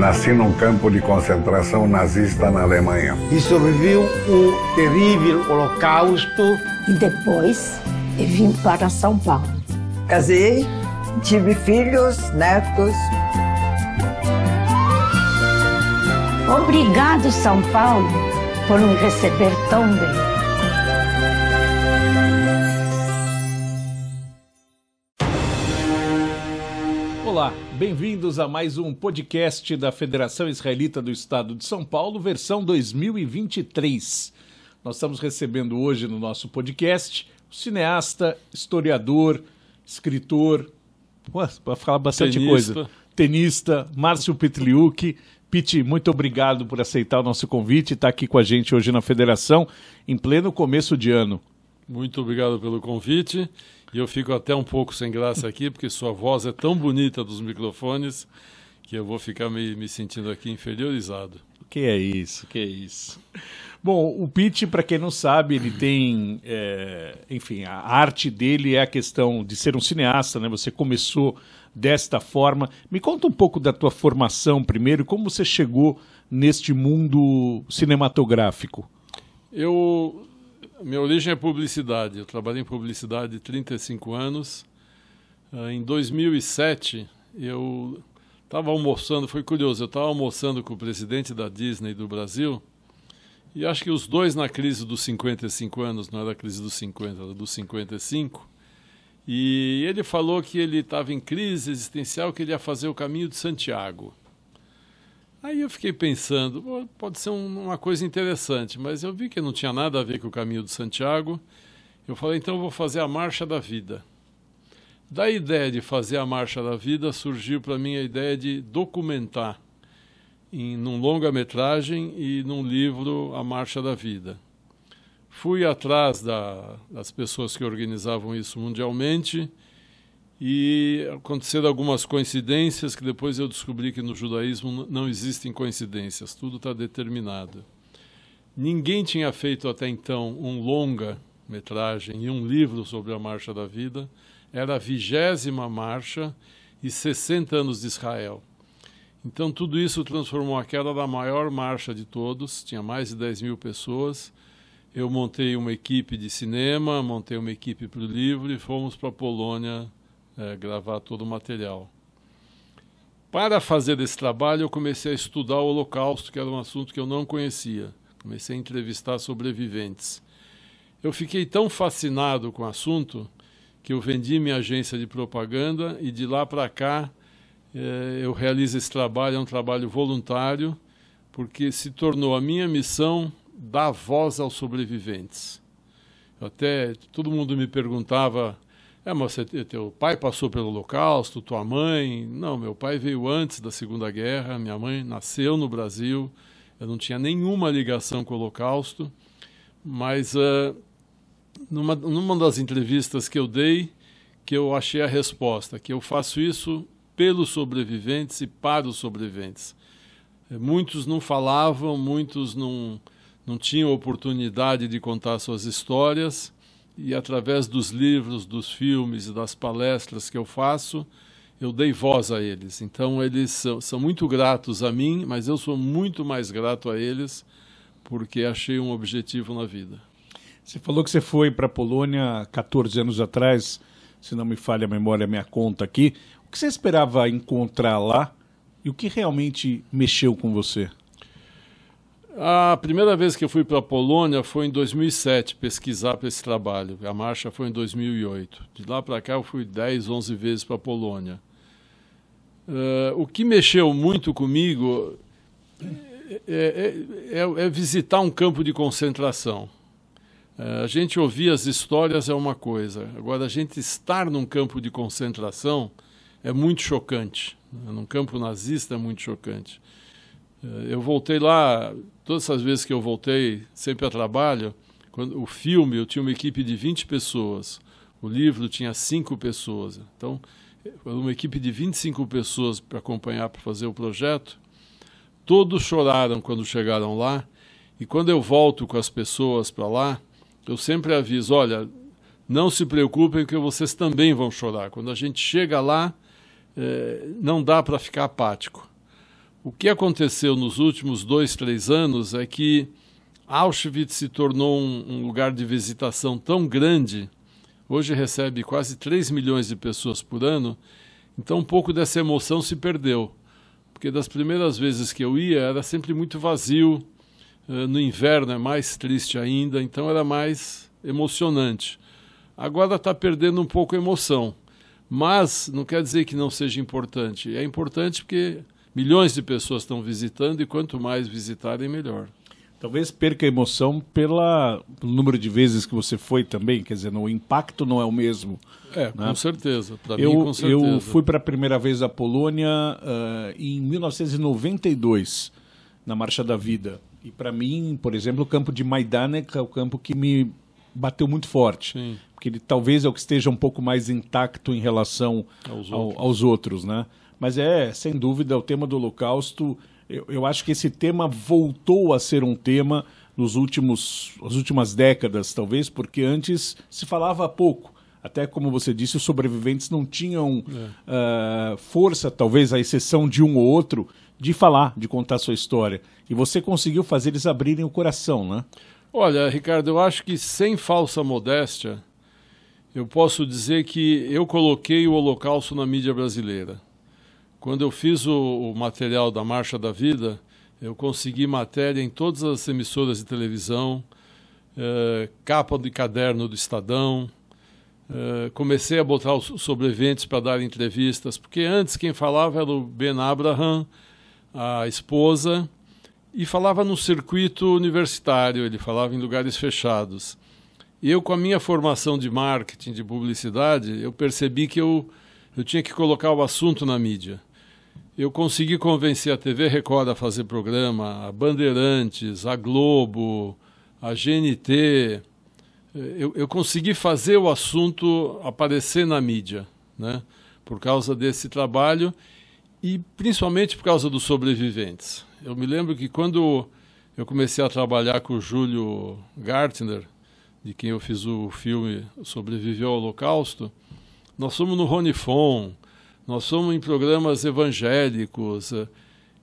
Nasci num campo de concentração nazista na Alemanha. E sobreviveu o terrível Holocausto. E depois eu vim para São Paulo. Casei, tive filhos, netos. Obrigado, São Paulo, por me receber tão bem. Bem-vindos a mais um podcast da Federação Israelita do Estado de São Paulo, versão 2023. Nós estamos recebendo hoje no nosso podcast o cineasta, historiador, escritor, para falar bastante tenista. coisa, tenista, Márcio Petliuk. Pete, muito obrigado por aceitar o nosso convite e estar aqui com a gente hoje na Federação, em pleno começo de ano. Muito obrigado pelo convite e eu fico até um pouco sem graça aqui, porque sua voz é tão bonita dos microfones que eu vou ficar me, me sentindo aqui inferiorizado. Que é isso, que é isso. Bom, o Pete, para quem não sabe, ele tem, é, enfim, a arte dele é a questão de ser um cineasta, né? Você começou desta forma. Me conta um pouco da tua formação primeiro, como você chegou neste mundo cinematográfico. Eu minha origem é publicidade. Eu trabalhei em publicidade 35 anos. Ah, em 2007, eu estava almoçando, foi curioso, eu estava almoçando com o presidente da Disney do Brasil, e acho que os dois na crise dos 55 anos, não era a crise dos 50, era dos 55, e ele falou que ele estava em crise existencial, que ele ia fazer o caminho de Santiago. Aí eu fiquei pensando, pode ser um, uma coisa interessante, mas eu vi que não tinha nada a ver com o caminho de Santiago. Eu falei, então eu vou fazer a Marcha da Vida. Da ideia de fazer a Marcha da Vida surgiu para mim a ideia de documentar em num longa-metragem e num livro a Marcha da Vida. Fui atrás da, das pessoas que organizavam isso mundialmente e aconteceram algumas coincidências que depois eu descobri que no judaísmo não existem coincidências, tudo está determinado. Ninguém tinha feito até então um longa metragem e um livro sobre a Marcha da Vida. Era a vigésima marcha e 60 anos de Israel. Então tudo isso transformou aquela da maior marcha de todos, tinha mais de 10 mil pessoas. Eu montei uma equipe de cinema, montei uma equipe para o livro e fomos para a Polônia é, gravar todo o material. Para fazer esse trabalho, eu comecei a estudar o Holocausto, que era um assunto que eu não conhecia. Comecei a entrevistar sobreviventes. Eu fiquei tão fascinado com o assunto que eu vendi minha agência de propaganda e de lá para cá eh, eu realizo esse trabalho, é um trabalho voluntário, porque se tornou a minha missão dar voz aos sobreviventes. Até todo mundo me perguntava é, mas você, teu pai passou pelo Holocausto, tua mãe. Não, meu pai veio antes da Segunda Guerra, minha mãe nasceu no Brasil, eu não tinha nenhuma ligação com o Holocausto, mas uh, numa, numa das entrevistas que eu dei, que eu achei a resposta, que eu faço isso pelos sobreviventes e para os sobreviventes. Eh, muitos não falavam, muitos não, não tinham oportunidade de contar suas histórias, e através dos livros, dos filmes e das palestras que eu faço, eu dei voz a eles. Então eles são, são, muito gratos a mim, mas eu sou muito mais grato a eles porque achei um objetivo na vida. Você falou que você foi para a Polônia 14 anos atrás, se não me falha a memória, minha conta aqui. O que você esperava encontrar lá e o que realmente mexeu com você? A primeira vez que eu fui para a Polônia foi em 2007 pesquisar para esse trabalho. A marcha foi em 2008. De lá para cá eu fui 10, 11 vezes para a Polônia. Uh, o que mexeu muito comigo é, é, é, visitar um campo de concentração. Uh, a gente ouvir as histórias é uma coisa, agora a gente estar num campo de concentração é muito chocante. Num campo nazista é muito chocante. Uh, eu voltei lá todas essas vezes que eu voltei, sempre a trabalho, quando, o filme eu tinha uma equipe de 20 pessoas, o livro tinha 5 pessoas. Então, uma equipe de 25 pessoas para acompanhar, para fazer o projeto. Todos choraram quando chegaram lá. E quando eu volto com as pessoas para lá, eu sempre aviso: olha, não se preocupem que vocês também vão chorar. Quando a gente chega lá, é, não dá para ficar apático O que aconteceu nos últimos dois, três anos é que Auschwitz se tornou um, um lugar de visitação tão grande, hoje recebe quase 3 milhões de pessoas por ano, então um pouco dessa emoção se perdeu. Porque das primeiras vezes que eu ia era sempre muito vazio, uh, no inverno é mais triste ainda, então era mais emocionante. Agora está perdendo um pouco a emoção. Mas não quer dizer que não seja importante. É importante porque milhões de pessoas estão visitando e quanto mais visitarem, melhor. Talvez perca a emoção pela, pelo número de vezes que você foi também, quer dizer, o impacto não é o mesmo. É, né? com certeza. eu, mim, com certeza. Eu fui para a primeira vez à Polônia uh, em 1992, na Marcha da Vida. E para mim, por exemplo, o campo de Majdanek é o campo que me bateu muito forte. Sim. Porque ele talvez é o que esteja um pouco mais intacto em relação aos ao, outros. aos outros, né? Mas é, sem dúvida, o tema do Holocausto. Eu, eu acho que esse tema voltou a ser um tema nos últimos, as últimas décadas, talvez, porque antes se falava pouco. Até como você disse, os sobreviventes não tinham É. uh, força, talvez, à exceção de um ou outro, de falar, de contar sua história. E você conseguiu fazer eles abrirem o coração, né? Olha, Ricardo, eu acho que sem falsa modéstia, eu posso dizer que eu coloquei o Holocausto na mídia brasileira. Quando eu fiz o, o material da Marcha da Vida, eu consegui matéria em todas as emissoras de televisão, eh, capa de caderno do Estadão. eh, comecei a botar os sobreviventes para dar entrevistas, porque antes quem falava era o Ben Abraham, a esposa, e falava no circuito universitário, ele falava em lugares fechados. Eu, com a minha formação de marketing, de publicidade, eu percebi que eu, eu tinha que colocar o assunto na mídia. Eu consegui convencer a TV Record a fazer programa, a Bandeirantes, a Globo, a GNT. Eu, eu consegui fazer o assunto aparecer na mídia, né? por causa desse trabalho e principalmente por causa dos sobreviventes. Eu me lembro que quando eu comecei a trabalhar com o Júlio Gartner, de quem eu fiz o filme Sobreviveu ao Holocausto, nós fomos no Ronifon, nós fomos em programas evangélicos.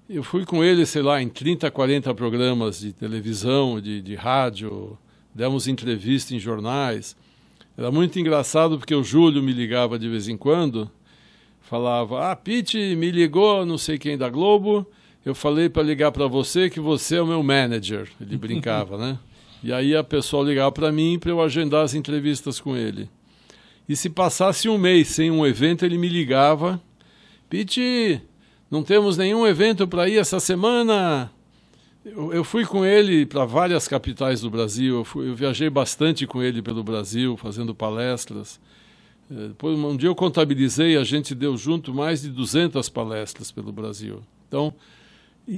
Eu fui com ele, sei lá, em 30, 40 programas de televisão, de, de rádio, demos entrevista em jornais. Era muito engraçado porque o Júlio me ligava de vez em quando, falava: Ah, Pete me ligou, não sei quem da Globo. Eu falei para ligar para você que você é o meu manager. Ele brincava, né? E aí a pessoa ligava para mim para eu agendar as entrevistas com ele. E se passasse um mês sem um evento, ele me ligava: Pete, não temos nenhum evento para ir essa semana. Eu, eu fui com ele para várias capitais do Brasil. Eu, fui, eu, viajei bastante com ele pelo Brasil, fazendo palestras. Depois, um dia eu contabilizei, a gente deu junto mais de 200 palestras pelo Brasil. Então,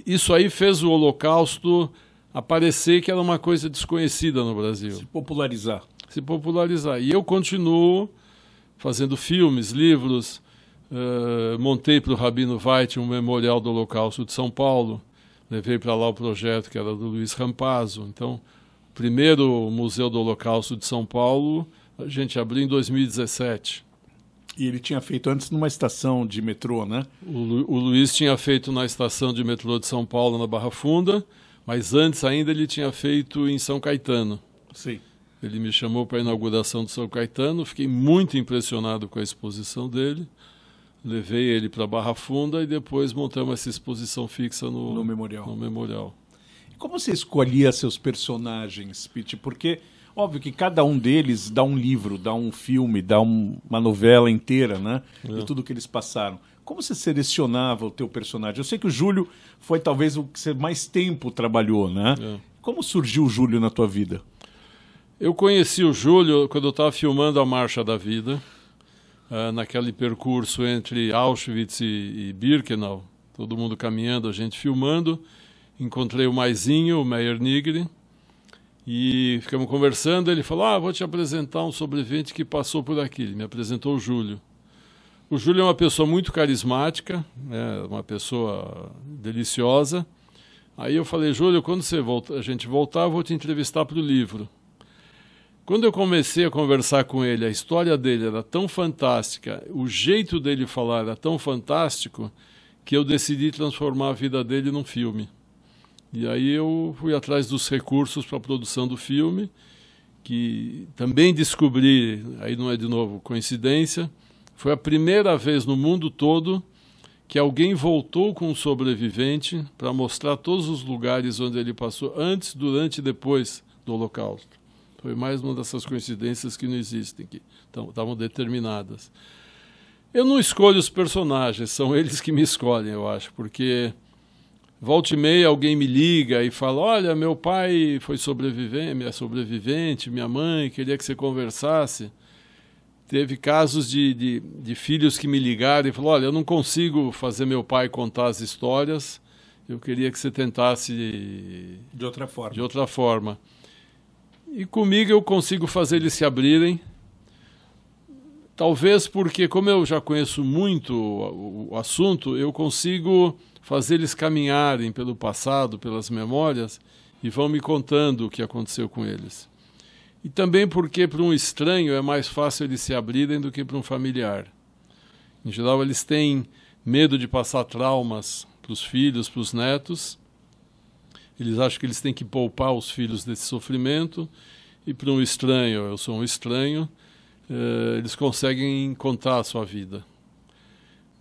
isso aí fez o Holocausto aparecer que era uma coisa desconhecida no Brasil. Se popularizar. Se popularizar. E eu continuo fazendo filmes, livros. Uh, montei para o Rabino Veit um memorial do Holocausto de São Paulo. Levei para lá o projeto que era do Luiz Rampazzo. Então, o primeiro Museu do Holocausto de São Paulo a gente abriu em 2017. E ele tinha feito antes numa estação de metrô, né? O, Lu, o, Luiz tinha feito na estação de metrô de São Paulo, na Barra Funda, mas antes ainda ele tinha feito em São Caetano. Sim. Ele me chamou para a inauguração do São Caetano, fiquei muito impressionado com a exposição dele. Levei ele para Barra Funda e depois montamos essa exposição fixa no, no memorial. No memorial. Como você escolhia seus personagens, Pete? Porque Óbvio que cada um deles dá um livro, dá um filme, dá um, uma novela inteira, né? É. De tudo que eles passaram. Como você selecionava o teu personagem? Eu sei que o Júlio foi talvez o que você mais tempo trabalhou, né? É. Como surgiu o Júlio na tua vida? Eu conheci o Júlio quando eu estava filmando a Marcha da Vida, uh, naquele percurso entre Auschwitz e, e Birkenau, todo mundo caminhando, a gente filmando. Encontrei o Maisinho, o Meyer Nigri, e ficamos conversando. Ele falou: Ah, vou te apresentar um sobrevivente que passou por aqui. Ele me apresentou o Júlio. O Júlio é uma pessoa muito carismática, é uma pessoa deliciosa. Aí eu falei: Júlio, quando você volta, a gente voltar, eu vou te entrevistar para o livro. Quando eu comecei a conversar com ele, a história dele era tão fantástica, o jeito dele falar era tão fantástico, que eu decidi transformar a vida dele num filme. E aí eu fui atrás dos recursos para a produção do filme, que também descobri, aí não é de novo coincidência, foi a primeira vez no mundo todo que alguém voltou com um sobrevivente para mostrar todos os lugares onde ele passou, antes, durante e depois do Holocausto. Foi mais uma dessas coincidências que não existem, que estavam determinadas. Eu não escolho os personagens, são eles que me escolhem, eu acho, porque volta e meia alguém me liga e fala: Olha, meu pai foi sobrevivente, minha sobrevivente, minha mãe queria que você conversasse. Teve casos de, de, de filhos que me ligaram e falaram: Olha, eu não consigo fazer meu pai contar as histórias, eu queria que você tentasse de outra forma. De outra forma. E comigo eu consigo fazer eles se abrirem. Talvez porque, como eu já conheço muito o, assunto, eu consigo fazer eles caminharem pelo passado, pelas memórias, e vão me contando o que aconteceu com eles. E também porque para um estranho é mais fácil eles se abrirem do que para um familiar. Em geral, eles têm medo de passar traumas para os filhos, para os netos. Eles acham que eles têm que poupar os filhos desse sofrimento. E para um estranho, eu sou um estranho, eh, eles conseguem contar a sua vida.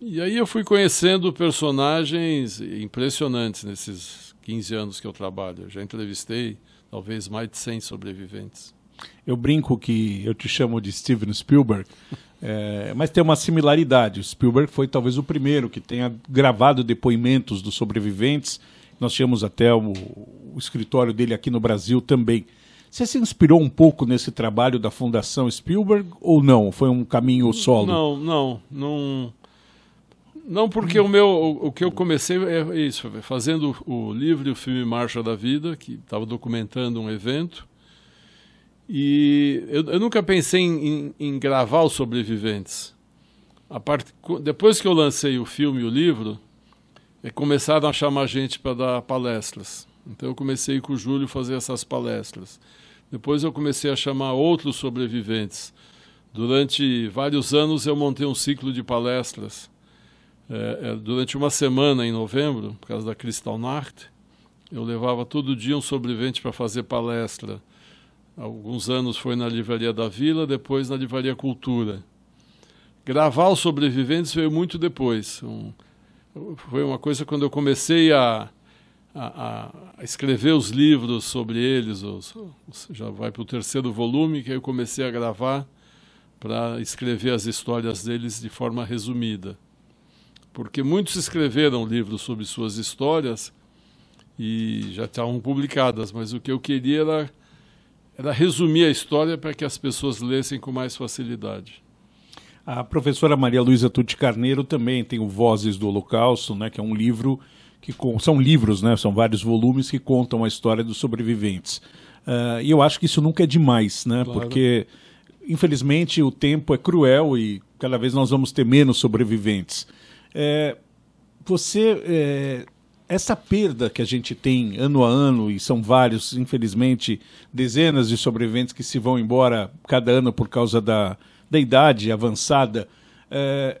E aí eu fui conhecendo personagens impressionantes nesses 15 anos que eu trabalho. Eu já entrevistei talvez mais de 100 sobreviventes. Eu brinco que eu te chamo de Steven Spielberg, é, mas tem uma similaridade. O Spielberg foi talvez o primeiro que tenha gravado depoimentos dos sobreviventes. Nós tínhamos até o, o escritório dele aqui no Brasil também. Você se inspirou um pouco nesse trabalho da Fundação Spielberg ou não? Foi um caminho solo? Não, não, não. Não, porque o meu, o, o, que eu comecei é isso, fazendo o livro e o filme Marcha da Vida, que estava documentando um evento. E eu, eu nunca pensei em, em, em, gravar os sobreviventes. A parte, depois que eu lancei o filme e o livro, começaram a chamar gente para dar palestras. Então eu comecei com o Júlio fazer essas palestras. Depois eu comecei a chamar outros sobreviventes. Durante vários anos eu montei um ciclo de palestras. É, é, durante uma semana em novembro, por causa da Kristallnacht, eu levava todo dia um sobrevivente para fazer palestra alguns anos foi na Livraria da Vila, depois na Livraria Cultura. Gravar os sobreviventes veio muito depois. Um, foi uma coisa quando eu comecei a, a, a escrever os livros sobre eles, os, os, já vai para o terceiro volume, que eu comecei a gravar para escrever as histórias deles de forma resumida. Porque muitos escreveram livros sobre suas histórias e já estavam publicadas, mas o que eu queria era era resumir a história para que as pessoas lessem com mais facilidade. A professora Maria Luísa Tuti Carneiro também tem o Vozes do Holocausto, né, que é um livro que são livros, né, são vários volumes que contam a história dos sobreviventes. Uh, e eu acho que isso nunca é demais, né, claro. porque infelizmente o tempo é cruel e cada vez nós vamos ter menos sobreviventes. É, você é, essa perda que a gente tem ano a ano, e são vários, infelizmente, dezenas de sobreviventes que se vão embora cada ano por causa da, da idade avançada, é,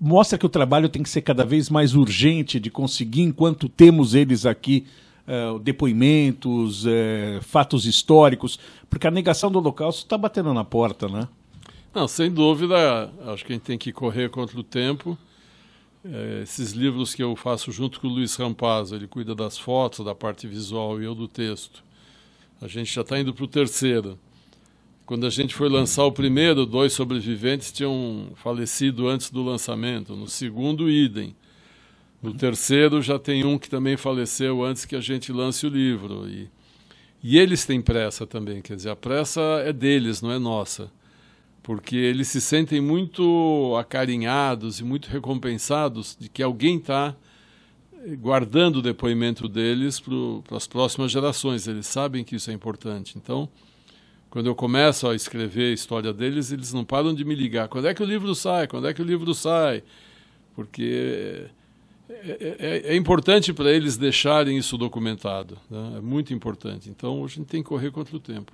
mostra que o trabalho tem que ser cada vez mais urgente de conseguir, enquanto temos eles aqui, é, depoimentos, é, fatos históricos, porque a negação do Holocausto está batendo na porta, né? Não, sem dúvida, acho que a gente tem que correr contra o tempo é, esses livros que eu faço junto com o Luiz Rampazzo, ele cuida das fotos, da parte visual e eu do texto. A gente já está indo para o terceiro. Quando a gente foi lançar o primeiro, dois sobreviventes tinham falecido antes do lançamento. No segundo, idem. No terceiro, já tem um que também faleceu antes que a gente lance o livro. E, e eles têm pressa também, quer dizer, a pressa é deles, não é nossa porque eles se sentem muito acarinhados e muito recompensados de que alguém está guardando o depoimento deles para as próximas gerações. Eles sabem que isso é importante. Então, quando eu começo a escrever a história deles, eles não param de me ligar. Quando é que o livro sai? Quando é que o livro sai? Porque é, é, é importante para eles deixarem isso documentado. Né? É muito importante. Então, a gente tem que correr contra o tempo.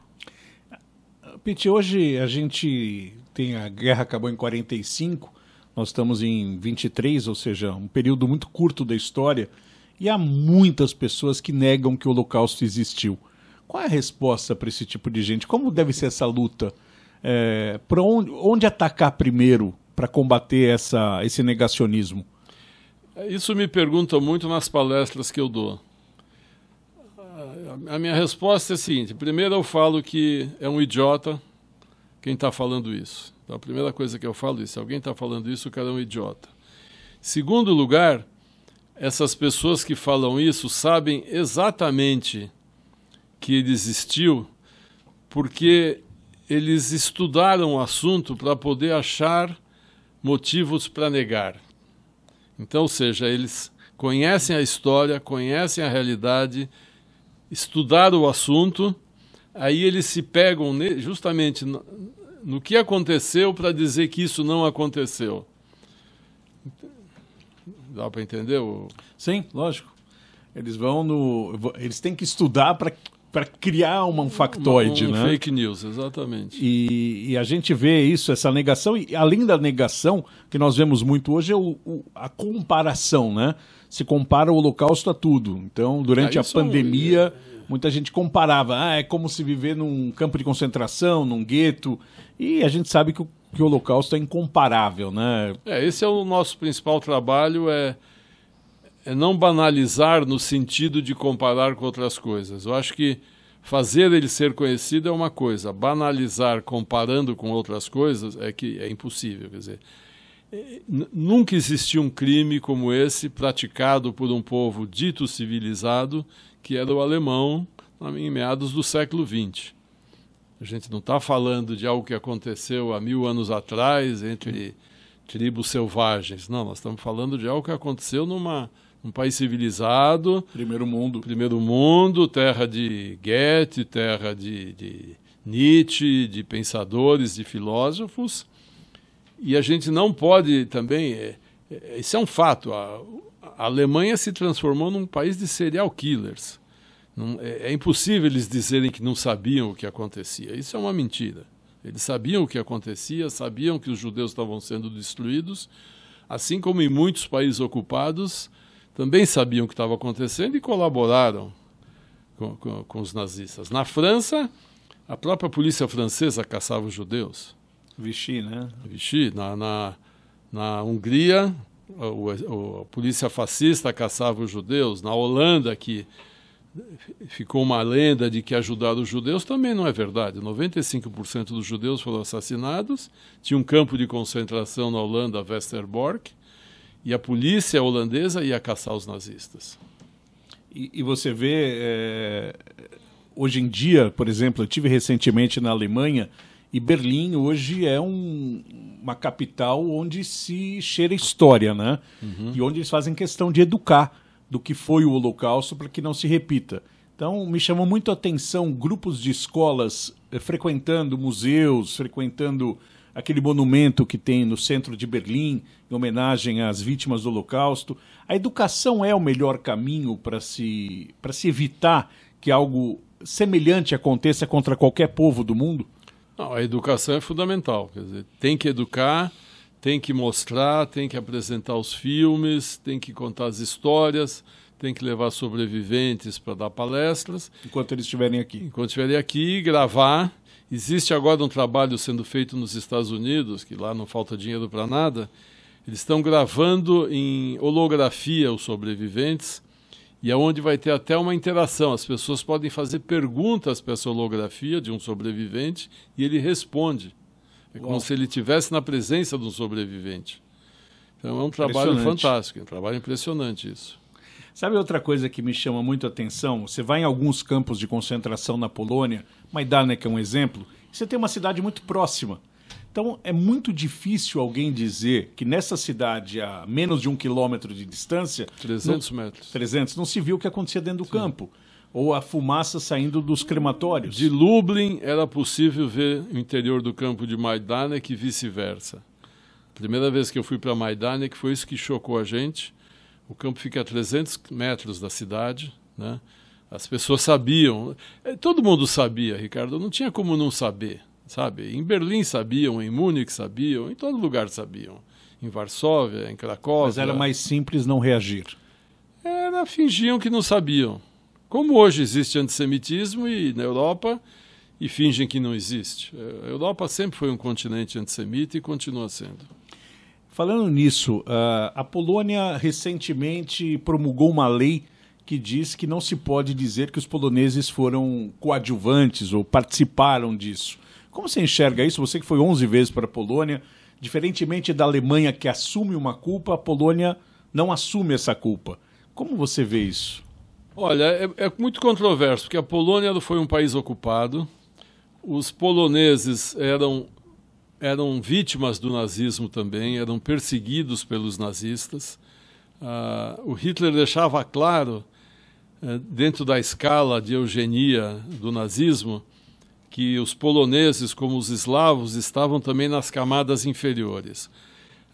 Pete, hoje a gente tem a guerra acabou em 45, Nós estamos em 23, ou seja, um período muito curto da história, e há muitas pessoas que negam que o Holocausto existiu. Qual é a resposta para esse tipo de gente? Como deve ser essa luta? É, para onde, onde atacar primeiro para combater essa, esse negacionismo? Isso me perguntam muito nas palestras que eu dou. A minha resposta é a seguinte: primeiro, eu falo que é um idiota quem está falando isso. Então, a primeira coisa que eu falo é: se alguém está falando isso, o cara é um idiota. Segundo lugar, essas pessoas que falam isso sabem exatamente que ele existiu porque eles estudaram o assunto para poder achar motivos para negar. Então, ou seja, eles conhecem a história, conhecem a realidade, estudaram o assunto, aí eles se pegam justamente no, que aconteceu para dizer que isso não aconteceu. Dá para entender? Sim, lógico. Eles vão no. Eles têm que estudar para para criar uma, um factoide, um, um né? Fake news, exatamente. E, e, a gente vê isso, essa negação, e além da negação, que nós vemos muito hoje, é o, o, a comparação, né? Se compara o holocausto a tudo. Então, durante ah, a pandemia, é... muita gente comparava, ah, é como se viver num campo de concentração, num gueto, e a gente sabe que o, que o holocausto é incomparável, né? É, esse é o nosso principal trabalho, é é não banalizar no sentido de comparar com outras coisas. Eu acho que fazer ele ser conhecido é uma coisa, banalizar comparando com outras coisas é que é impossível. Quer dizer, é, nunca existiu um crime como esse praticado por um povo dito civilizado, que era o alemão em meados do século XX. A gente não está falando de algo que aconteceu há mil anos atrás entre tribos selvagens. Não, nós estamos falando de algo que aconteceu numa um país civilizado. Primeiro mundo. Primeiro mundo, terra de Goethe, terra de, de Nietzsche, de pensadores, de filósofos. E a gente não pode também. É, é, isso é um fato. A, a, Alemanha se transformou num país de serial killers. Não, é, é impossível eles dizerem que não sabiam o que acontecia. Isso é uma mentira. Eles sabiam o que acontecia, sabiam que os judeus estavam sendo destruídos, assim como em muitos países ocupados, também sabiam o que estava acontecendo e colaboraram com, com, com, os nazistas. Na França, a própria polícia francesa caçava os judeus. Vichy, né? Vichy. Na, na, na Hungria, a, a, polícia fascista caçava os judeus. Na Holanda, que ficou uma lenda de que ajudaram os judeus, também não é verdade. 95% dos judeus foram assassinados. Tinha um campo de concentração na Holanda, Westerbork, e a polícia holandesa ia caçar os nazistas. E, e você vê, é, hoje em dia, por exemplo, eu tive recentemente na Alemanha e Berlim hoje é um, uma capital onde se cheira história, né? Uhum. E onde eles fazem questão de educar do que foi o Holocausto para que não se repita. Então, me chamou muito a atenção grupos de escolas eh, frequentando museus, frequentando aquele monumento que tem no centro de Berlim, em homenagem às vítimas do Holocausto. A educação é o melhor caminho para se, se evitar que algo semelhante aconteça contra qualquer povo do mundo? Não, a educação é fundamental. Quer dizer, tem que educar, tem que mostrar, tem que apresentar os filmes, tem que contar as histórias, tem que levar sobreviventes para dar palestras. Enquanto eles estiverem aqui. Enquanto estiverem aqui, gravar Existe agora um trabalho sendo feito nos Estados Unidos, que lá não falta dinheiro para nada. Eles estão gravando em holografia os sobreviventes e aonde é vai ter até uma interação. As pessoas podem fazer perguntas para essa holografia de um sobrevivente e ele responde. É como Uau. se ele estivesse na presença de um sobrevivente. Então é um trabalho fantástico, é um trabalho impressionante isso. Sabe outra coisa que me chama muito a atenção? Você vai em alguns campos de concentração na Polônia, Majdanek é um exemplo, você tem uma cidade muito próxima. Então é muito difícil alguém dizer que nessa cidade, a menos de um quilômetro de distância... 300 não, metros. 300, não se viu o que acontecia dentro do Sim. campo. Ou a fumaça saindo dos crematórios. De Lublin era possível ver o interior do campo de Majdanek e vice-versa. Primeira vez que eu fui para Majdanek foi isso que chocou a gente o campo fica a 300 metros da cidade, né? As pessoas sabiam, é, todo mundo sabia, Ricardo, não tinha como não saber, sabe? Em Berlim sabiam, em Munique sabiam, em todo lugar sabiam. em Varsóvia, em Cracóvia. Mas era mais simples não reagir. Era, fingiam que não sabiam. Como hoje existe antissemitismo e na Europa e fingem que não existe. A Europa sempre foi um continente antissemita e continua sendo. Falando nisso, a Polônia recentemente promulgou uma lei que diz que não se pode dizer que os poloneses foram coadjuvantes ou participaram disso. Como você enxerga isso? Você que foi 11 vezes para a Polônia, diferentemente da Alemanha que assume uma culpa, a Polônia não assume essa culpa. Como você vê isso? Olha, é, é muito controverso, porque a Polônia foi um país ocupado, os poloneses eram, eram vítimas do nazismo também, eram perseguidos pelos nazistas. Uh, o Hitler deixava claro, dentro da escala de eugenia do nazismo, que os poloneses, como os eslavos, estavam também nas camadas inferiores.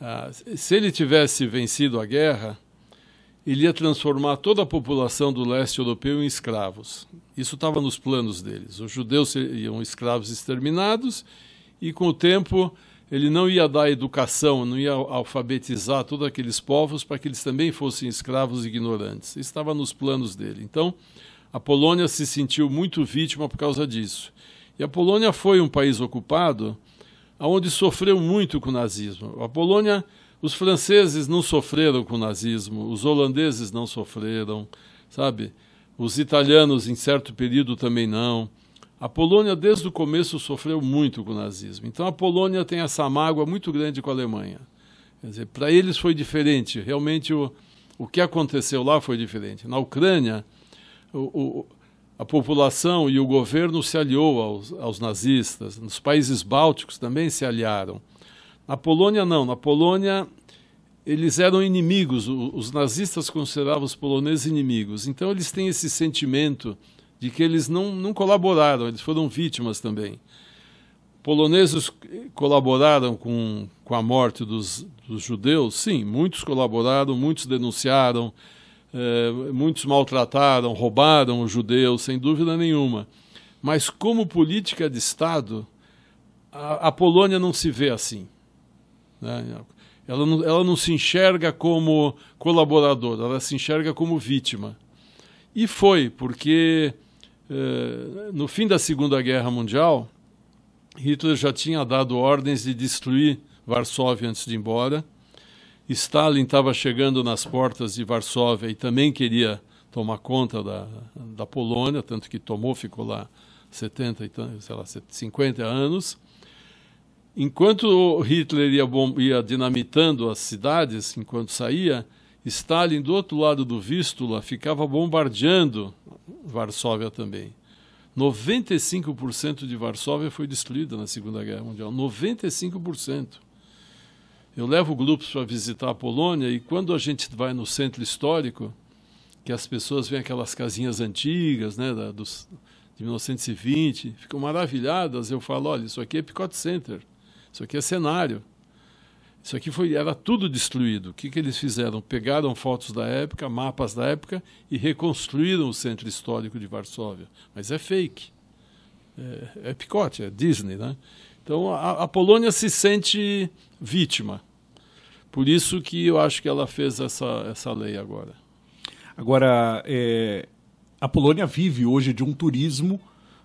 Uh, se ele tivesse vencido a guerra, ele ia transformar toda a população do leste europeu em escravos. Isso estava nos planos deles. Os judeus seriam escravos exterminados e, com o tempo, ele não ia dar educação, não ia alfabetizar todos aqueles povos para que eles também fossem escravos ignorantes. Isso estava nos planos dele. Então, a Polônia se sentiu muito vítima por causa disso. E a Polônia foi um país ocupado onde sofreu muito com o nazismo. A Polônia os franceses não sofreram com o nazismo, os holandeses não sofreram, sabe? Os italianos, em certo período, também não. A Polônia, desde o começo, sofreu muito com o nazismo. Então, a Polônia tem essa mágoa muito grande com a Alemanha. Quer dizer, para eles foi diferente. Realmente, o, o que aconteceu lá foi diferente. Na Ucrânia, o, o, a população e o governo se aliou aos, aos nazistas. Nos países bálticos também se aliaram. Na Polônia, não. Na Polônia, eles eram inimigos. Os nazistas consideravam os poloneses inimigos. Então, eles têm esse sentimento de que eles não, não colaboraram, eles foram vítimas também. Poloneses colaboraram com, com a morte dos, dos judeus? Sim, muitos colaboraram, muitos denunciaram, eh, muitos maltrataram, roubaram os judeus, sem dúvida nenhuma. Mas, como política de Estado, a, a Polônia não se vê assim. Né? Ela, não, ela não se enxerga como colaboradora, ela se enxerga como vítima. E foi, porque no fim da Segunda Guerra Mundial, Hitler já tinha dado ordens de destruir Varsóvia antes de ir embora. Stalin estava chegando nas portas de Varsóvia e também queria tomar conta da, da Polônia, tanto que tomou, ficou lá 70, sei lá, 50 anos. Enquanto Hitler ia, ia dinamitando as cidades, enquanto saía, Stalin, do outro lado do Vístula, ficava bombardeando Varsóvia também. 95% de Varsóvia foi destruída na Segunda Guerra Mundial. 95%. Eu levo grupos para visitar a Polônia e quando a gente vai no centro histórico, que as pessoas veem aquelas casinhas antigas, né, da, dos, de 1920, ficam maravilhadas, eu falo, olha, isso aqui é Picot Center. Isso aqui é cenário. Isso aqui foi, era tudo destruído. O que, que eles fizeram? Pegaram fotos da época, mapas da época e reconstruíram o centro histórico de Varsóvia. Mas é fake. É, é picote, é Disney. Né? Então a, a, Polônia se sente vítima. Por isso que eu acho que ela fez essa, essa lei agora. Agora, é, a Polônia vive hoje de um turismo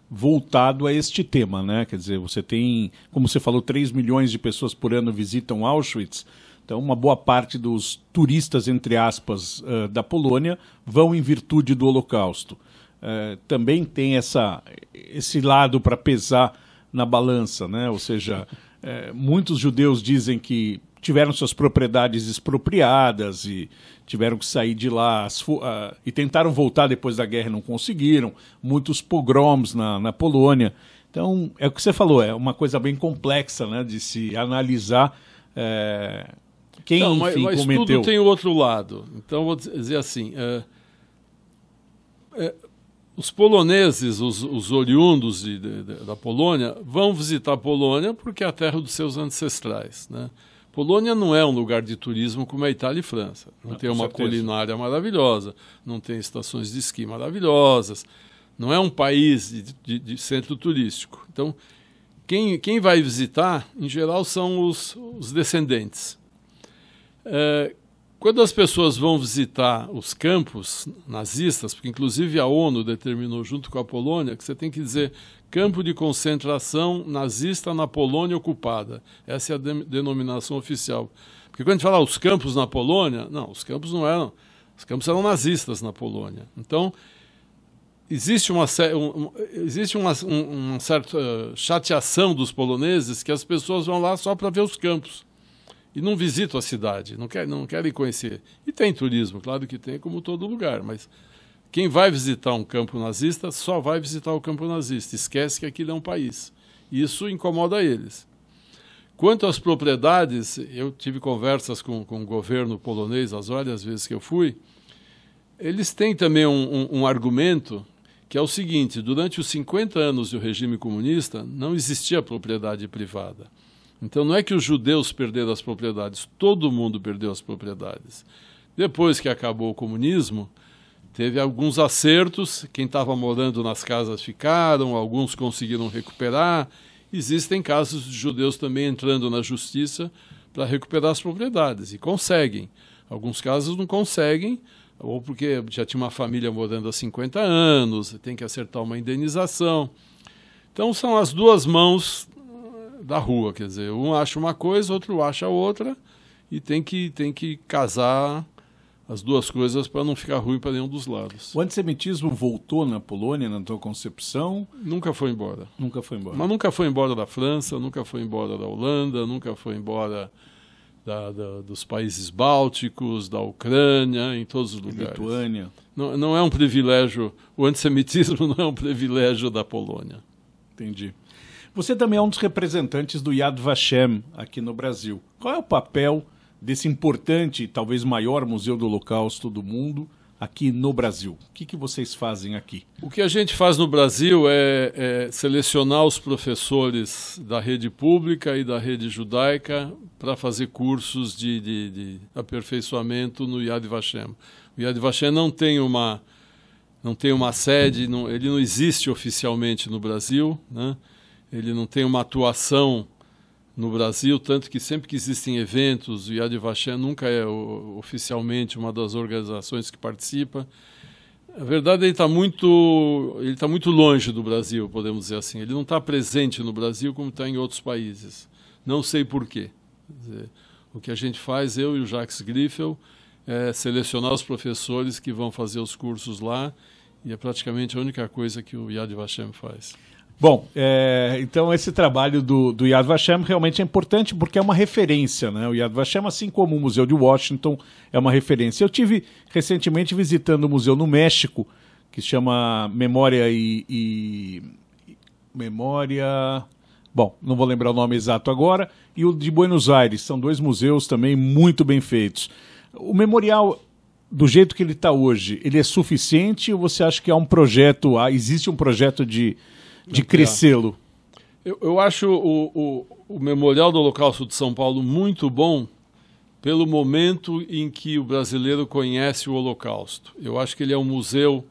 voltado a este tema, né? Quer dizer, você tem, como você falou, 3 milhões de pessoas por ano visitam Auschwitz. Então, uma boa parte dos turistas, entre aspas, uh, da Polônia vão em virtude do Holocausto. Uh, também tem essa, esse lado para pesar na balança, né? Ou seja, uh, muitos judeus dizem que tiveram suas propriedades expropriadas e tiveram que sair de lá as, uh, e tentaram voltar depois da guerra e não conseguiram. Muitos pogroms na, na Polônia. Então, é o que você falou, é uma coisa bem complexa né, de se analisar é, quem não, mas, enfim, mas cometeu. tudo tem o outro lado. Então, vou dizer assim, é, é, os poloneses, os, os oriundos de, de, da Polônia, vão visitar a Polônia porque é a terra dos seus ancestrais, né? Polônia não é um lugar de turismo como a Itália e França. Não, tem uma certeza. culinária maravilhosa, não tem estações de esqui maravilhosas, não é um país de, de, de centro turístico. Então, quem, quem vai visitar, em geral, são os, os descendentes. É, quando as pessoas vão visitar os campos nazistas, porque inclusive a ONU determinou junto com a Polônia que você tem que dizer campo de concentração nazista na Polônia ocupada. Essa é a de denominação oficial. Porque quando a gente fala os campos na Polônia, não, os campos não eram. Os campos eram nazistas na Polônia. Então, existe uma, um, existe uma, um, uma certa chateação dos poloneses que as pessoas vão lá só para ver os campos e não visitam a cidade, não, quer, não querem conhecer. E tem turismo, claro que tem, como todo lugar, mas quem vai visitar um campo nazista só vai visitar o campo nazista, esquece que aquilo é um país. Isso incomoda eles. Quanto às propriedades, eu tive conversas com, com o governo polonês as várias vezes que eu fui, eles têm também um, um, um argumento que é o seguinte: durante os 50 anos do regime comunista, não existia propriedade privada. Então não é que os judeus perderam as propriedades, todo mundo perdeu as propriedades. Depois que acabou o comunismo, teve alguns acertos, quem estava morando nas casas ficaram, alguns conseguiram recuperar. Existem casos de judeus também entrando na justiça para recuperar as propriedades e conseguem. Alguns casos não conseguem, ou porque já tinha uma família morando há 50 anos, tem que acertar uma indenização. Então são as duas mãos da rua, quer dizer, um acha uma coisa, outro acha outra, e tem que, tem que casar as duas coisas para não ficar ruim para nenhum dos lados. O antissemitismo voltou na Polônia, na tua concepção? Nunca foi embora. Nunca foi embora. Mas nunca foi embora da França, nunca foi embora da Holanda, nunca foi embora da, da, dos países bálticos, da Ucrânia, em todos os lugares. Lituânia. Não, não é um privilégio, o antissemitismo não é um privilégio da Polônia. Entendi. Você também é um dos representantes do Yad Vashem aqui no Brasil. Qual é o papel desse importante, talvez maior museu do Holocausto do mundo aqui no Brasil? O que, que vocês fazem aqui? O que a gente faz no Brasil é, é selecionar os professores da rede pública e da rede judaica para fazer cursos de, de, de, aperfeiçoamento no Yad Vashem. O Yad Vashem não tem uma não tem uma sede, não, ele não existe oficialmente no Brasil, né? Ele não tem uma atuação no Brasil, tanto que sempre que existem eventos, o Yad Vashem nunca é oficialmente uma das organizações que participa. A verdade ele está muito, ele está muito longe do Brasil, podemos dizer assim. Ele não está presente no Brasil como está em outros países. Não sei por quê. Dizer, o que a gente faz, eu e o Jacques Griffel, é selecionar os professores que vão fazer os cursos lá e é praticamente a única coisa que o Yad Vashem faz. Bom, é, então esse trabalho do, do Yad Vashem realmente é importante porque é uma referência, né? O Yad Vashem, assim como o Museu de Washington, é uma referência. Eu tive recentemente visitando o um museu no México que chama Memória e, e Memória Bom, não vou lembrar o nome exato agora, e o de Buenos Aires. São dois museus também muito bem feitos. O memorial, do jeito que ele está hoje, ele é suficiente ou você acha que há um projeto, há, existe um projeto de, de crescê-lo? Eu, eu, acho o, o, o Memorial do Holocausto de São Paulo muito bom pelo momento em que o brasileiro conhece o Holocausto. Eu acho que ele é um museu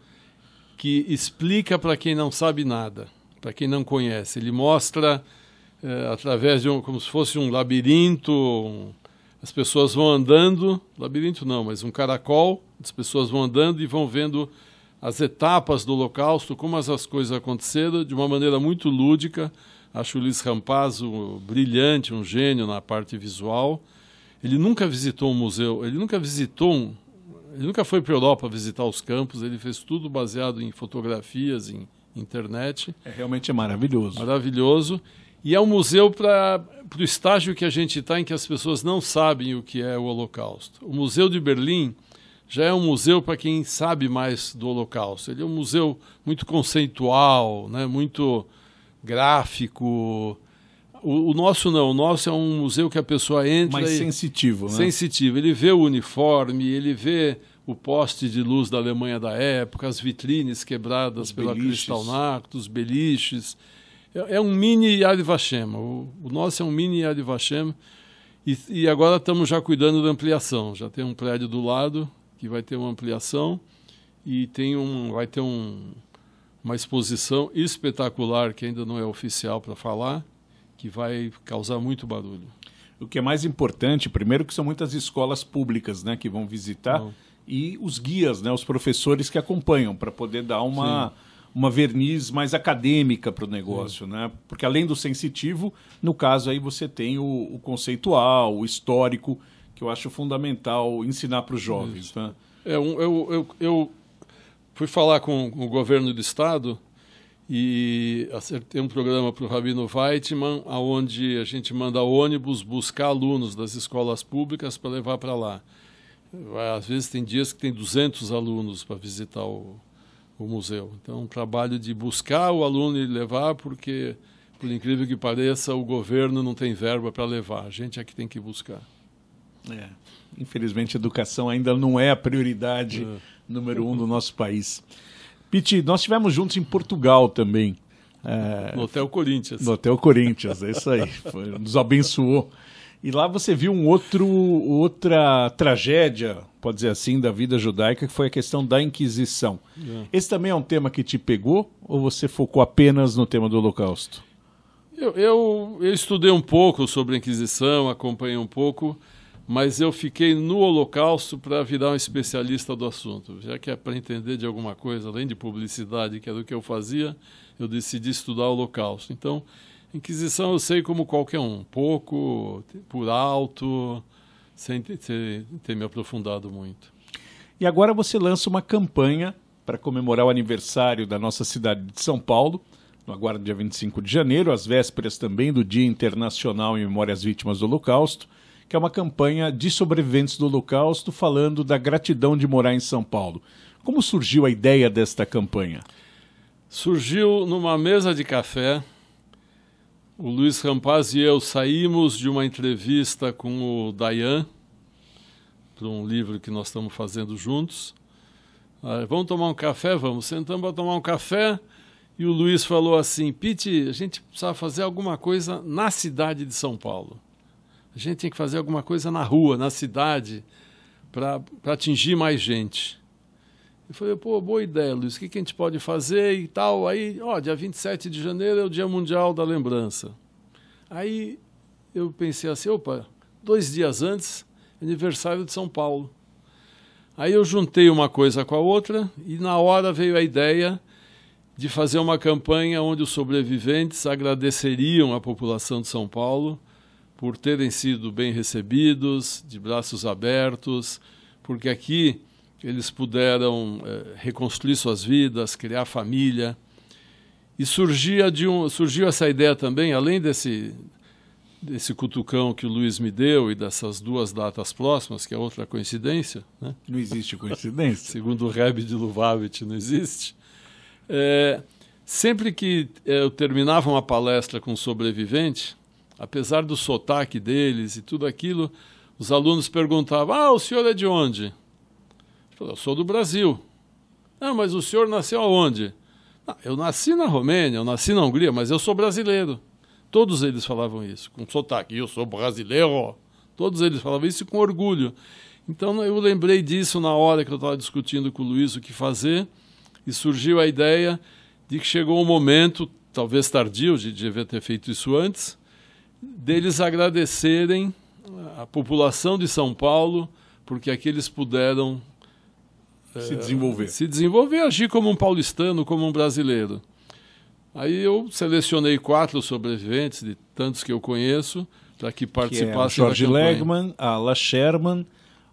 que explica para quem não sabe nada para quem não conhece. Ele mostra é, através de um, como se fosse um labirinto, um, as pessoas vão andando, labirinto não, mas um caracol, as pessoas vão andando e vão vendo as etapas do Holocausto, como as, as coisas aconteceram, de uma maneira muito lúdica. Acho o Luiz Rampazzo brilhante, um gênio na parte visual. Ele nunca visitou um museu, ele nunca visitou um, ele nunca foi para a Europa visitar os campos, ele fez tudo baseado em fotografias, em internet. É, realmente é maravilhoso. Maravilhoso. E é um museu para o estágio que a gente está, em que as pessoas não sabem o que é o Holocausto. O Museu de Berlim já é um museu para quem sabe mais do Holocausto. Ele é um museu muito conceitual, né? muito gráfico. O, o, nosso não, o nosso é um museu que a pessoa entra. Mais e, sensitivo, né? Sensitivo. Ele vê o uniforme, ele vê o poste de luz da Alemanha da época, as vitrines quebradas os pela Kristallnacht, os beliches. É, é, um mini Yad Vashem. O, o, nosso é um mini Yad Vashem. E, e agora estamos já cuidando da ampliação. Já tem um prédio do lado que vai ter uma ampliação e tem um, vai ter um, uma exposição espetacular que ainda não é oficial para falar, que vai causar muito barulho. O que é mais importante, primeiro que são muitas escolas públicas, né, que vão visitar Não. e os guias, né, os professores que acompanham para poder dar uma uma verniz mais acadêmica para o negócio, né? Porque além do sensitivo, no caso aí você tem o, o conceitual, o histórico, que eu acho fundamental ensinar para os jovens, né? É, um, eu, eu, eu fui falar com, o governo do estado e acertei um programa para o Rabino Weitman, onde a gente manda ônibus buscar alunos das escolas públicas para levar para lá. Às vezes tem dias que tem 200 alunos para visitar o, o museu. Então, um trabalho de buscar o aluno e levar, porque, por incrível que pareça, o governo não tem verba para levar. A gente é que tem que buscar. É. Infelizmente, a educação ainda não é a prioridade É. número um do nosso país. Piti, nós estivemos juntos em Portugal também. É, No Hotel Corinthians. No Hotel Corinthians, é isso aí. Foi, nos abençoou. E lá você viu um outro, outra tragédia, pode dizer assim, da vida judaica, que foi a questão da Inquisição. Esse também é um tema que te pegou ou você focou apenas no tema do Holocausto? Eu, eu, eu estudei um pouco sobre a Inquisição, acompanhei um pouco, mas eu fiquei no Holocausto para virar um especialista do assunto. Já que é para entender de alguma coisa, além de publicidade, que era o que eu fazia, eu decidi estudar o Holocausto. Então, Inquisição eu sei como qualquer um, pouco, por alto, sem ter, ter, me aprofundado muito. E agora você lança uma campanha para comemorar o aniversário da nossa cidade de São Paulo, no agora dia 25 de janeiro, às vésperas também do Dia Internacional em Memória às Vítimas do Holocausto, que é uma campanha de sobreviventes do Holocausto falando da gratidão de morar em São Paulo. Como surgiu a ideia desta campanha? Surgiu numa mesa de café. O Luiz Rampaz e eu saímos de uma entrevista com o Dayan, para um livro que nós estamos fazendo juntos. Ah, vamos tomar um café? Vamos. Sentamos para tomar um café e o Luiz falou assim: Pete, a gente precisa fazer alguma coisa na cidade de São Paulo. A gente tem que fazer alguma coisa na rua, na cidade, para atingir mais gente. Eu falei, pô, boa ideia, Luiz, o que, que a gente pode fazer e tal? Aí, ó, dia 27 de janeiro é o Dia Mundial da Lembrança. Aí eu pensei assim, opa, dois dias antes, aniversário de São Paulo. Aí eu juntei uma coisa com a outra e na hora veio a ideia de fazer uma campanha onde os sobreviventes agradeceriam à população de São Paulo por terem sido bem recebidos, de braços abertos, porque aqui eles puderam eh, reconstruir suas vidas, criar família. E surgia de um, surgiu essa ideia também, além desse, desse cutucão que o Luiz me deu e dessas duas datas próximas, que é outra coincidência, né? Não existe coincidência. segundo o Rebbe de Lubavitch, não existe. É, sempre que eu terminava uma palestra com um sobrevivente, apesar do sotaque deles e tudo aquilo, os alunos perguntavam: Ah, o senhor é de onde? Eu falei, eu sou do Brasil. Ah, mas o senhor nasceu aonde? Ah, eu nasci na Romênia, eu nasci na Hungria, mas eu sou brasileiro. Todos eles falavam isso, com sotaque. Eu sou brasileiro. Todos eles falavam isso com orgulho. Então eu lembrei disso na hora que eu estava discutindo com o Luiz o que fazer e surgiu a ideia de que chegou um momento, talvez tardio, de devia ter feito isso antes, deles agradecerem a população de São Paulo porque aqui eles puderam Se desenvolver. se desenvolver, agir como um paulistano, como um brasileiro. Aí eu selecionei quatro sobreviventes, de tantos que eu conheço, para que Que é o participassem Jorge. Legman, a La Sherman,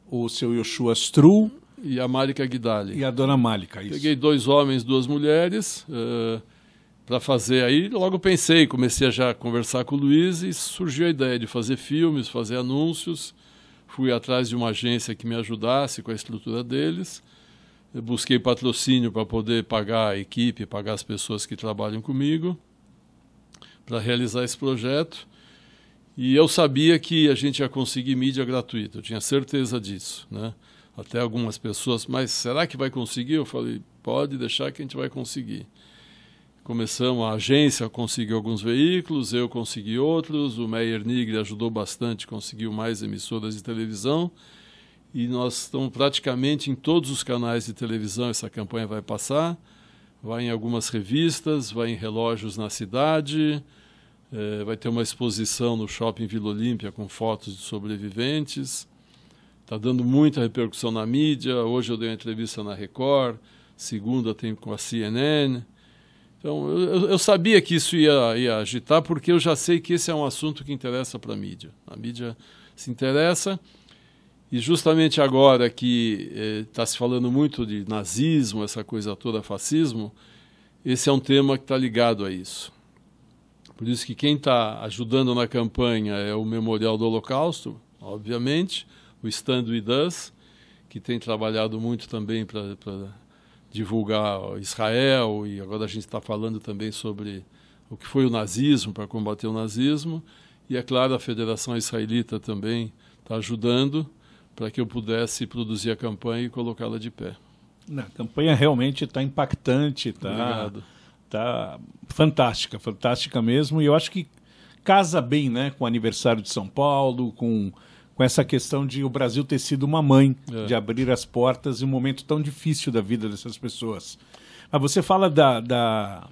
o seu Yoshua Stru E a Marika Guidali. e a dona Malika. Isso. Peguei dois homens, duas mulheres, para fazer aí. Logo pensei, comecei a já conversar com o Luiz e surgiu a ideia de fazer filmes, fazer anúncios. Fui atrás de uma agência que me ajudasse com a estrutura deles. Eu busquei patrocínio para poder pagar a equipe, pagar as pessoas que trabalham comigo, para realizar esse projeto. E eu sabia que a gente ia conseguir mídia gratuita, eu tinha certeza disso, né? Até algumas pessoas, mas será que vai conseguir? Eu falei, pode deixar que a gente vai conseguir. Começamos, a agência conseguiu alguns veículos, eu consegui outros, o Meyer Nigri ajudou bastante, conseguiu mais emissoras de televisão, e nós estamos praticamente em todos os canais de televisão, essa campanha vai passar, vai em algumas revistas, vai em relógios na cidade, É, vai ter uma exposição no Shopping Vila Olímpia com fotos de sobreviventes. Está dando muita repercussão na mídia. Hoje eu dei uma entrevista na Record, segunda tem com a CNN. Então, eu, eu, sabia que isso ia, ia agitar, porque eu já sei que esse é um assunto que interessa para a mídia. A mídia se interessa, e justamente agora que está eh, se falando muito de nazismo, essa coisa toda, fascismo, esse é um tema que está ligado a isso. Por isso que quem está ajudando na campanha é o Memorial do Holocausto, obviamente, o Stand With Us, que tem trabalhado muito também para divulgar Israel, e agora a gente está falando também sobre o que foi o nazismo, para combater o nazismo. E, é claro, a Federação Israelita também está ajudando para que eu pudesse produzir a campanha e colocá-la de pé. a campanha realmente está impactante, está tá fantástica, fantástica mesmo. E eu acho que casa bem né, com o aniversário de São Paulo, com com essa questão de o Brasil ter sido uma mãe, é. de abrir as portas em um momento tão difícil da vida dessas pessoas. Mas você fala da, da,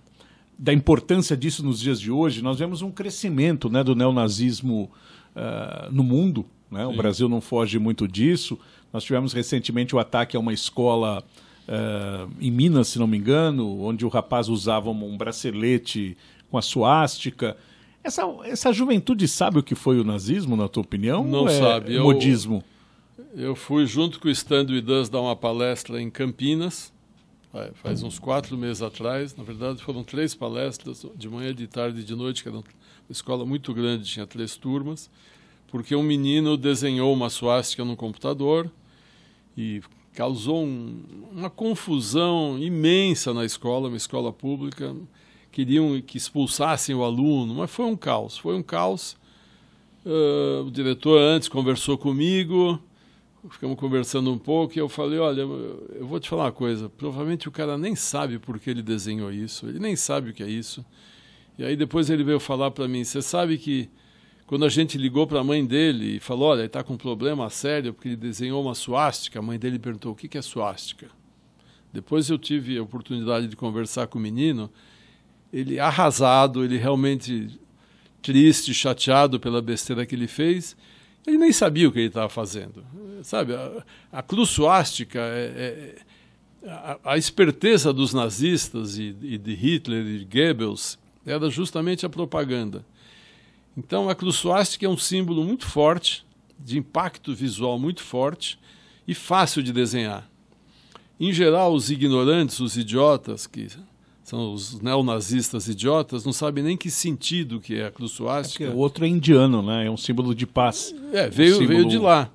da importância disso nos dias de hoje. Nós vemos um crescimento né, do neonazismo uh, no mundo. Né? O Brasil não foge muito disso. Nós tivemos recentemente o ataque a uma escola uh, em Minas, se não me engano, onde o rapaz usava um bracelete com a suástica. Essa, essa juventude sabe o que foi o nazismo, na tua opinião? Não é sabe. modismo? Eu, eu fui junto com o Stand With Us dar uma palestra em Campinas, faz uns quatro meses atrás. Na verdade, foram três palestras, de manhã, de tarde e de noite, que era uma escola muito grande, tinha três turmas, porque um menino desenhou uma suástica no computador e causou um, uma confusão imensa na escola, uma escola pública queriam que expulsassem o aluno, mas foi um caos, foi um caos. Uh, o diretor antes conversou comigo, ficamos conversando um pouco e eu falei, olha, eu vou te falar uma coisa, provavelmente o cara nem sabe por que ele desenhou isso, ele nem sabe o que é isso. E aí depois ele veio falar para mim, você sabe que quando a gente ligou para a mãe dele e falou, olha, ele está com um problema sério porque ele desenhou uma suástica, a mãe dele perguntou, o que é suástica? Depois eu tive a oportunidade de conversar com o menino ele arrasado, ele realmente triste, chateado pela besteira que ele fez. Ele nem sabia o que ele estava fazendo. Sabe, a, a cruz suástica, é, é, a, a, esperteza dos nazistas e, e, de Hitler e de Goebbels era justamente a propaganda. Então, a cruz suástica é um símbolo muito forte, de impacto visual muito forte e fácil de desenhar. Em geral, os ignorantes, os idiotas que são os neonazistas idiotas, não sabem nem que sentido que é a cruz suástica. É o outro é indiano, né? É um símbolo de paz. É, veio, um símbolo... veio de lá.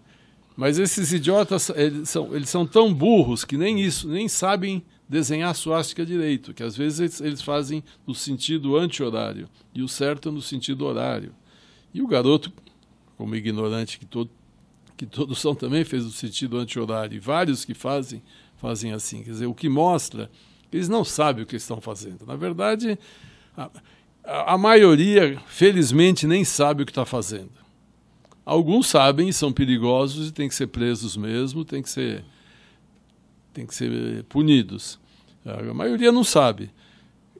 Mas esses idiotas, eles são, eles são tão burros que nem isso, nem sabem desenhar a suástica direito, que às vezes eles, eles fazem no sentido anti-horário, e o certo é no sentido horário. E o garoto, como ignorante que, todo, que todos são também, fez no sentido anti-horário, e vários que fazem, fazem assim. Quer dizer, o que mostra eles não sabem o que estão fazendo. Na verdade, a, a maioria, felizmente, nem sabe o que está fazendo. Alguns sabem, são perigosos e têm que ser presos mesmo, têm que ser, têm que ser punidos. A maioria não sabe.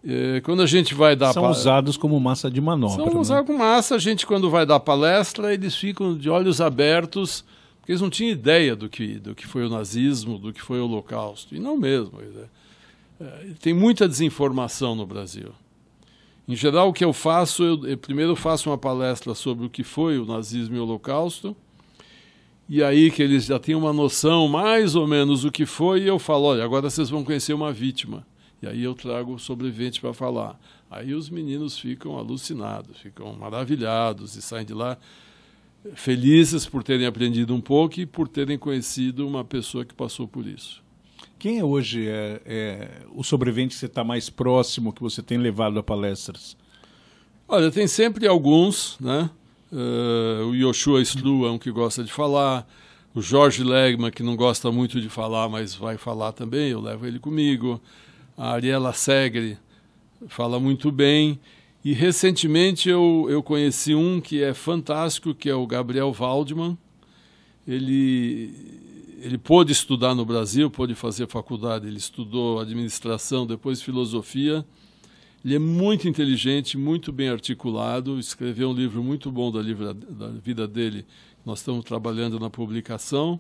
É, quando a gente vai dar são usados como massa de manobra. São né? usados como massa. A gente quando vai dar palestra eles ficam de olhos abertos porque eles não tinham ideia do que do que foi o nazismo, do que foi o Holocausto e não mesmo. Tem muita desinformação no Brasil. Em geral, o que eu faço, eu, eu primeiro faço uma palestra sobre o que foi o nazismo e o holocausto, e aí que eles já têm uma noção mais ou menos do que foi, e eu falo, olha, agora vocês vão conhecer uma vítima. E aí eu trago o sobrevivente para falar. Aí os meninos ficam alucinados, ficam maravilhados e saem de lá felizes por terem aprendido um pouco e por terem conhecido uma pessoa que passou por isso. Quem é hoje é, é o sobrevivente que você está mais próximo, que você tem levado a palestras? Olha, tem sempre alguns, né? Uh, o Yoshua Stru é um que gosta de falar, o Jorge Legman, que não gosta muito de falar, mas vai falar também, eu levo ele comigo. A Ariela Segre fala muito bem. E recentemente eu, eu conheci um que é fantástico, que é o Gabriel Waldman. Ele ele pôde estudar no Brasil, pôde fazer faculdade, ele estudou administração, depois filosofia. Ele é muito inteligente, muito bem articulado, escreveu um livro muito bom da, livra, da vida dele. Nós estamos trabalhando na publicação.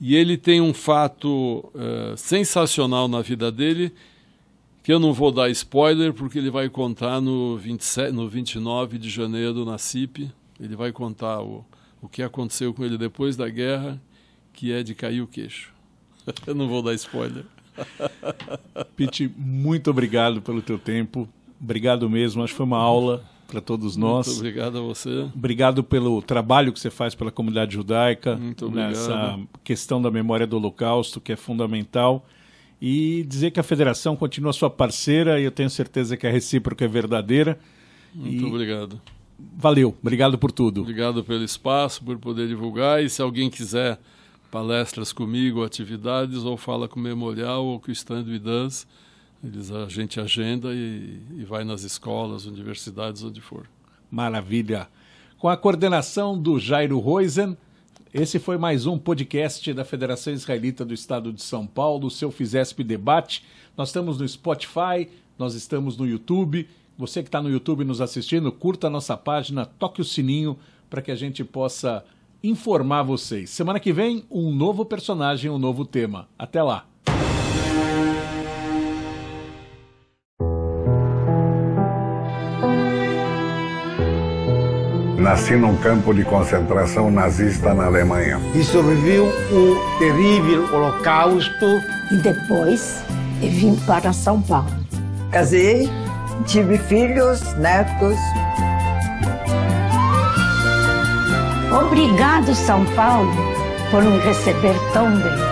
E ele tem um fato uh, sensacional na vida dele, que eu não vou dar spoiler, porque ele vai contar no, 27, no 29 de janeiro na CIP. Ele vai contar o, o que aconteceu com ele depois da guerra, que é de cair o queixo. eu não vou dar spoiler. Pete, muito obrigado pelo teu tempo. Obrigado mesmo. Acho que foi uma aula para todos nós. Muito obrigado a você. Obrigado pelo trabalho que você faz pela comunidade judaica. Muito obrigado. Nessa questão da memória do Holocausto, que é fundamental. E dizer que a federação continua sua parceira e eu tenho certeza que a recíproca é verdadeira. Muito e... obrigado. Valeu, obrigado por tudo. Obrigado pelo espaço, por poder divulgar. E se alguém quiser palestras comigo, atividades, ou fala com o Memorial ou com o Stand With eles, a gente agenda e, e vai nas escolas, universidades, onde for. Maravilha. Com a coordenação do Jairo Roisen, esse foi mais um podcast da Federação Israelita do Estado de São Paulo, o seu Fizesp Debate. Nós estamos no Spotify, nós estamos no YouTube. Você que está no YouTube nos assistindo, curta a nossa página, toque o sininho para que a gente possa informar vocês. Semana que vem, um novo personagem, um novo tema. Até lá! Nasci num campo de concentração nazista na Alemanha. E sobreviveu o terrível holocausto. E depois eu vim para São Paulo. Casei, tive filhos, netos. Obrigado, São Paulo, por me receber tão bem.